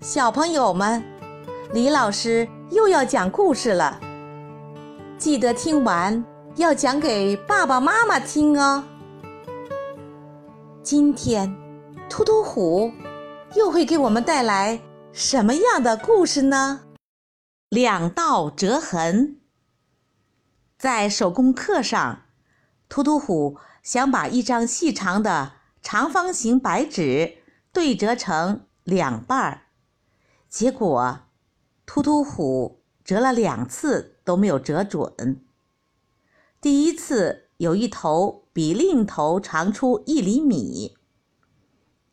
小朋友们，李老师又要讲故事了，记得听完要讲给爸爸妈妈听哦。今天，突突虎又会给我们带来什么样的故事呢？两道折痕。在手工课上，突突虎想把一张细长的长方形白纸对折成两半儿。结果，突突虎折了两次都没有折准。第一次有一头比另一头长出一厘米，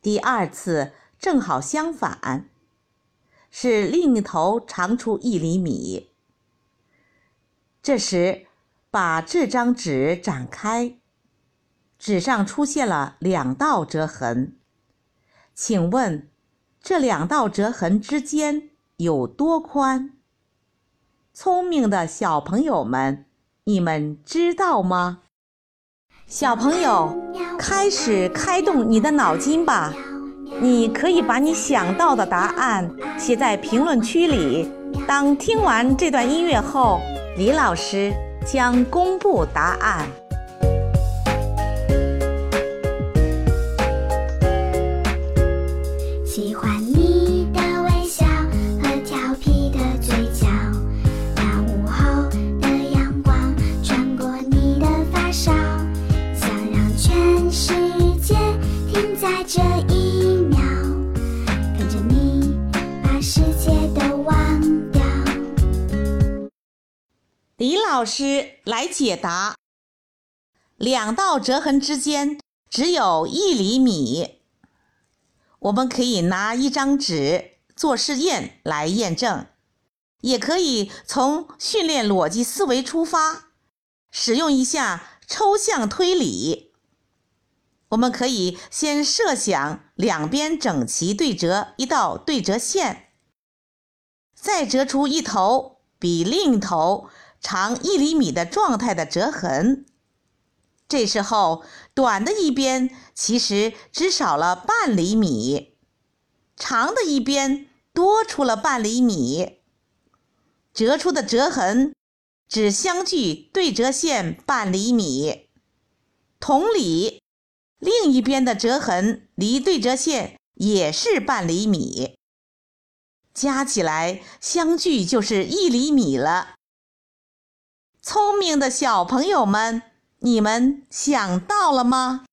第二次正好相反，是另一头长出一厘米。这时，把这张纸展开，纸上出现了两道折痕。请问？这两道折痕之间有多宽？聪明的小朋友们，你们知道吗？小朋友，开始开动你的脑筋吧！你可以把你想到的答案写在评论区里。当听完这段音乐后，李老师将公布答案。喜欢你的微笑和调皮的嘴角，那午后的阳光穿过你的发梢，想让全世界停在这一秒，跟着你把世界都忘掉。李老师来解答：两道折痕之间只有一厘米。我们可以拿一张纸做试验来验证，也可以从训练逻辑思维出发，使用一下抽象推理。我们可以先设想两边整齐对折一道对折线，再折出一头比另一头长一厘米的状态的折痕。这时候，短的一边其实只少了半厘米，长的一边多出了半厘米。折出的折痕只相距对折线半厘米。同理，另一边的折痕离对折线也是半厘米，加起来相距就是一厘米了。聪明的小朋友们。你们想到了吗？